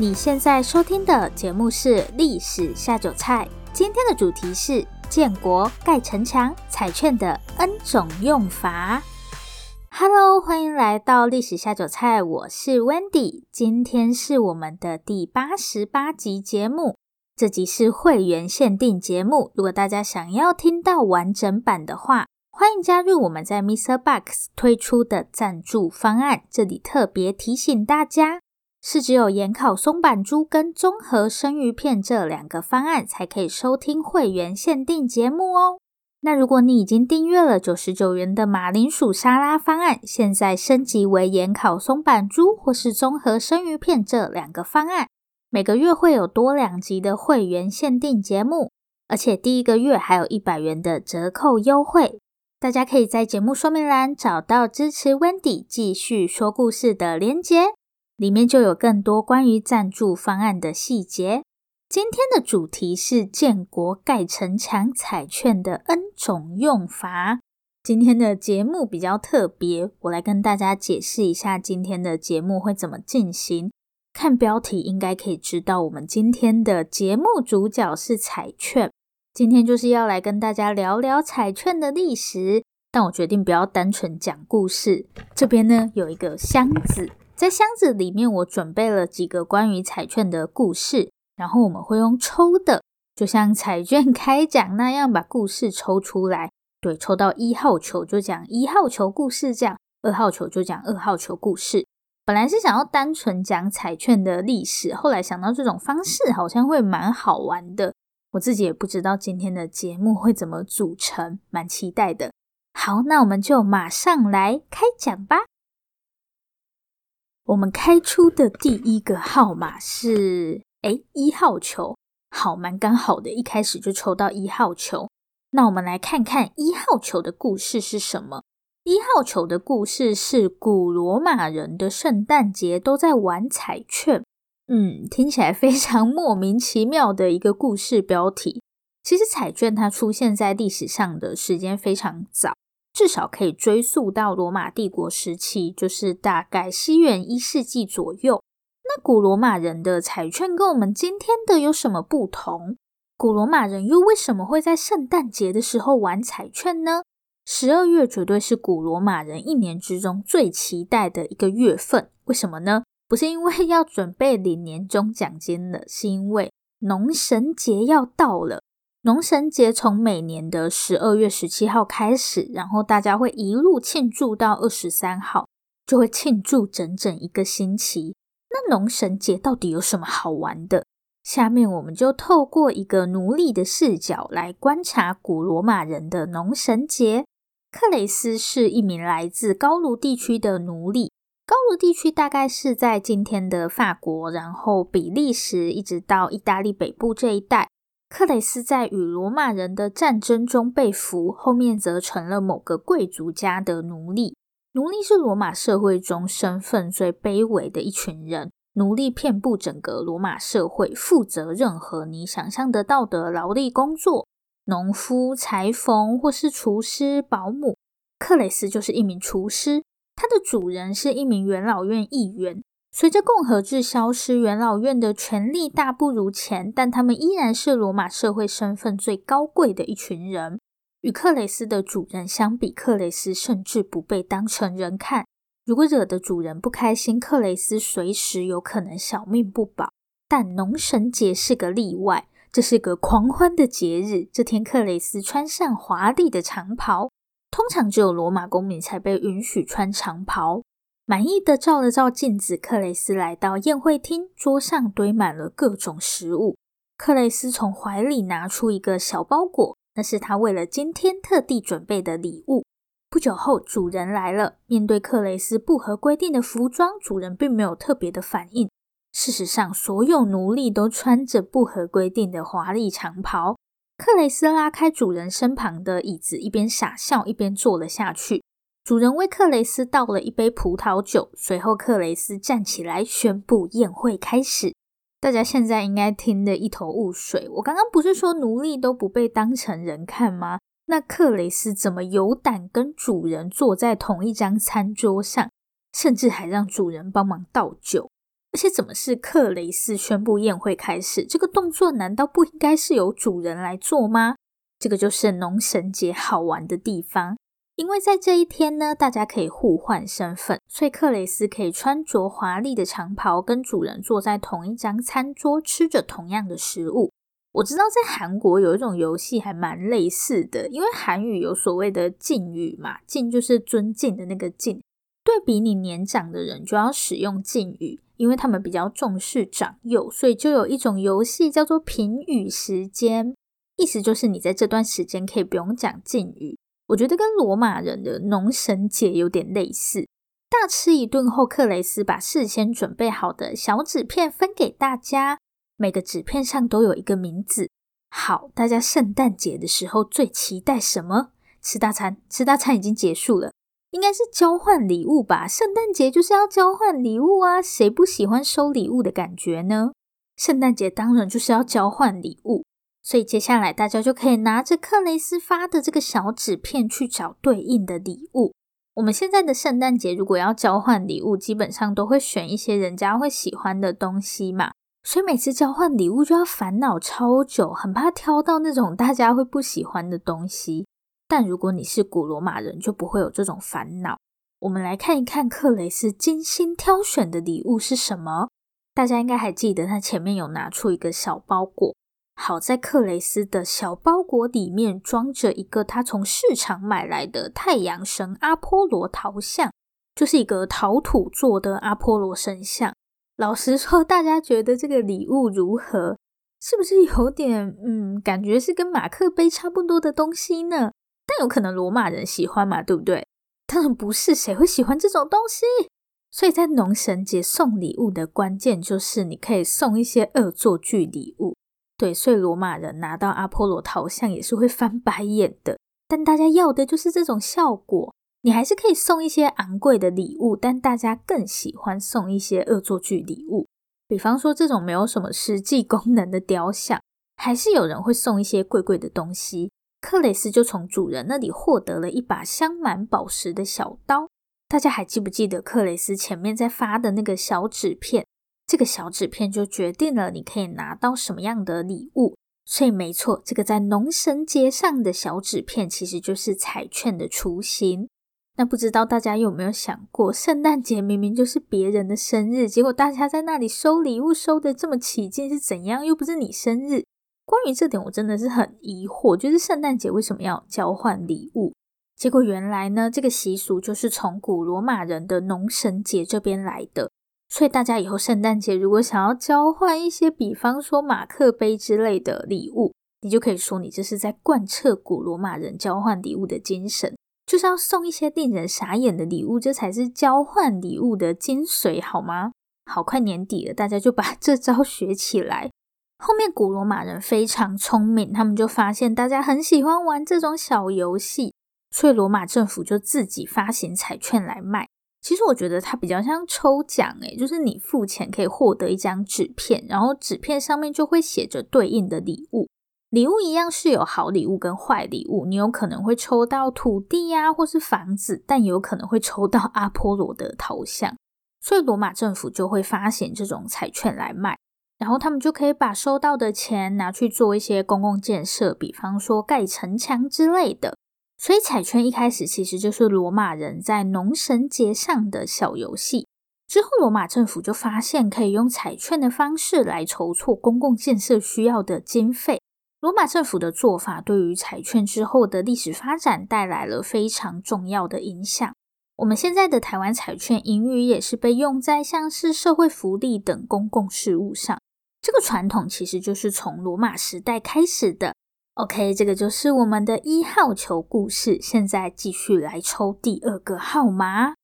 你现在收听的节目是《历史下酒菜》，今天的主题是建国盖城墙彩券的 N 种用法。Hello，欢迎来到《历史下酒菜》，我是 Wendy，今天是我们的第八十八集节目，这集是会员限定节目。如果大家想要听到完整版的话，欢迎加入我们在 Mr. Box 推出的赞助方案。这里特别提醒大家。是只有盐烤松板猪跟综合生鱼片这两个方案才可以收听会员限定节目哦。那如果你已经订阅了九十九元的马铃薯沙拉方案，现在升级为盐烤松板猪或是综合生鱼片这两个方案，每个月会有多两集的会员限定节目，而且第一个月还有一百元的折扣优惠。大家可以在节目说明栏找到支持 Wendy 继续说故事的连结。里面就有更多关于赞助方案的细节。今天的主题是建国盖城墙彩券的 N 种用法。今天的节目比较特别，我来跟大家解释一下今天的节目会怎么进行。看标题应该可以知道，我们今天的节目主角是彩券。今天就是要来跟大家聊聊彩券的历史，但我决定不要单纯讲故事。这边呢，有一个箱子。在箱子里面，我准备了几个关于彩券的故事，然后我们会用抽的，就像彩券开奖那样，把故事抽出来。对，抽到一号球就讲一号球故事，这样二号球就讲二号球故事。本来是想要单纯讲彩券的历史，后来想到这种方式好像会蛮好玩的，我自己也不知道今天的节目会怎么组成，蛮期待的。好，那我们就马上来开奖吧。我们开出的第一个号码是，诶，一号球，好，蛮刚好的，一开始就抽到一号球。那我们来看看一号球的故事是什么？一号球的故事是古罗马人的圣诞节都在玩彩券。嗯，听起来非常莫名其妙的一个故事标题。其实彩券它出现在历史上的时间非常早。至少可以追溯到罗马帝国时期，就是大概西元一世纪左右。那古罗马人的彩券跟我们今天的有什么不同？古罗马人又为什么会在圣诞节的时候玩彩券呢？十二月绝对是古罗马人一年之中最期待的一个月份。为什么呢？不是因为要准备领年终奖金了，是因为农神节要到了。农神节从每年的十二月十七号开始，然后大家会一路庆祝到二十三号，就会庆祝整整一个星期。那农神节到底有什么好玩的？下面我们就透过一个奴隶的视角来观察古罗马人的农神节。克雷斯是一名来自高卢地区的奴隶，高卢地区大概是在今天的法国，然后比利时一直到意大利北部这一带。克雷斯在与罗马人的战争中被俘，后面则成了某个贵族家的奴隶。奴隶是罗马社会中身份最卑微的一群人。奴隶遍布整个罗马社会，负责任何你想象得到的劳力工作：农夫、裁缝或是厨师、保姆。克雷斯就是一名厨师，他的主人是一名元老院议员。随着共和制消失，元老院的权力大不如前，但他们依然是罗马社会身份最高贵的一群人。与克雷斯的主人相比，克雷斯甚至不被当成人看。如果惹得主人不开心，克雷斯随时有可能小命不保。但农神节是个例外，这是个狂欢的节日。这天，克雷斯穿上华丽的长袍，通常只有罗马公民才被允许穿长袍。满意的照了照镜子，克雷斯来到宴会厅，桌上堆满了各种食物。克雷斯从怀里拿出一个小包裹，那是他为了今天特地准备的礼物。不久后，主人来了，面对克雷斯不合规定的服装，主人并没有特别的反应。事实上，所有奴隶都穿着不合规定的华丽长袍。克雷斯拉开主人身旁的椅子，一边傻笑，一边坐了下去。主人为克雷斯倒了一杯葡萄酒，随后克雷斯站起来宣布宴会开始。大家现在应该听得一头雾水。我刚刚不是说奴隶都不被当成人看吗？那克雷斯怎么有胆跟主人坐在同一张餐桌上，甚至还让主人帮忙倒酒？而且怎么是克雷斯宣布宴会开始？这个动作难道不应该是由主人来做吗？这个就是农神节好玩的地方，因为在这一天呢，大家可以互换身份，所以克雷斯可以穿着华丽的长袍，跟主人坐在同一张餐桌，吃着同样的食物。我知道在韩国有一种游戏还蛮类似的，因为韩语有所谓的敬语嘛，敬就是尊敬的那个敬，对比你年长的人就要使用敬语，因为他们比较重视长幼，所以就有一种游戏叫做评语时间，意思就是你在这段时间可以不用讲敬语。我觉得跟罗马人的农神节有点类似。大吃一顿后，克雷斯把事先准备好的小纸片分给大家。每个纸片上都有一个名字。好，大家圣诞节的时候最期待什么？吃大餐。吃大餐已经结束了，应该是交换礼物吧？圣诞节就是要交换礼物啊，谁不喜欢收礼物的感觉呢？圣诞节当然就是要交换礼物，所以接下来大家就可以拿着克雷斯发的这个小纸片去找对应的礼物。我们现在的圣诞节如果要交换礼物，基本上都会选一些人家会喜欢的东西嘛。所以每次交换礼物就要烦恼超久，很怕挑到那种大家会不喜欢的东西。但如果你是古罗马人，就不会有这种烦恼。我们来看一看克雷斯精心挑选的礼物是什么。大家应该还记得，他前面有拿出一个小包裹。好在克雷斯的小包裹里面装着一个他从市场买来的太阳神阿波罗陶像，就是一个陶土做的阿波罗神像。老实说，大家觉得这个礼物如何？是不是有点嗯，感觉是跟马克杯差不多的东西呢？但有可能罗马人喜欢嘛，对不对？当然不是，谁会喜欢这种东西？所以在农神节送礼物的关键就是你可以送一些恶作剧礼物。对，所以罗马人拿到阿波罗头像也是会翻白眼的。但大家要的就是这种效果。你还是可以送一些昂贵的礼物，但大家更喜欢送一些恶作剧礼物。比方说这种没有什么实际功能的雕像，还是有人会送一些贵贵的东西。克雷斯就从主人那里获得了一把镶满宝石的小刀。大家还记不记得克雷斯前面在发的那个小纸片？这个小纸片就决定了你可以拿到什么样的礼物。所以没错，这个在农神节上的小纸片其实就是彩券的雏形。那不知道大家有没有想过，圣诞节明明就是别人的生日，结果大家在那里收礼物收得这么起劲是怎样？又不是你生日。关于这点，我真的是很疑惑，就是圣诞节为什么要交换礼物？结果原来呢，这个习俗就是从古罗马人的农神节这边来的。所以大家以后圣诞节如果想要交换一些，比方说马克杯之类的礼物，你就可以说你这是在贯彻古罗马人交换礼物的精神。就是要送一些令人傻眼的礼物，这才是交换礼物的精髓，好吗？好，快年底了，大家就把 这招学起来。后面古罗马人非常聪明，他们就发现大家很喜欢玩这种小游戏，所以罗马政府就自己发行彩券来卖。其实我觉得它比较像抽奖，诶，就是你付钱可以获得一张纸片，然后纸片上面就会写着对应的礼物。礼物一样是有好礼物跟坏礼物，你有可能会抽到土地呀，或是房子，但有可能会抽到阿波罗的头像。所以罗马政府就会发行这种彩券来卖，然后他们就可以把收到的钱拿去做一些公共建设，比方说盖城墙之类的。所以彩券一开始其实就是罗马人在农神节上的小游戏。之后罗马政府就发现可以用彩券的方式来筹措公共建设需要的经费。罗马政府的做法对于彩券之后的历史发展带来了非常重要的影响。我们现在的台湾彩券盈余也是被用在像是社会福利等公共事务上。这个传统其实就是从罗马时代开始的。OK，这个就是我们的一号球故事。现在继续来抽第二个号码。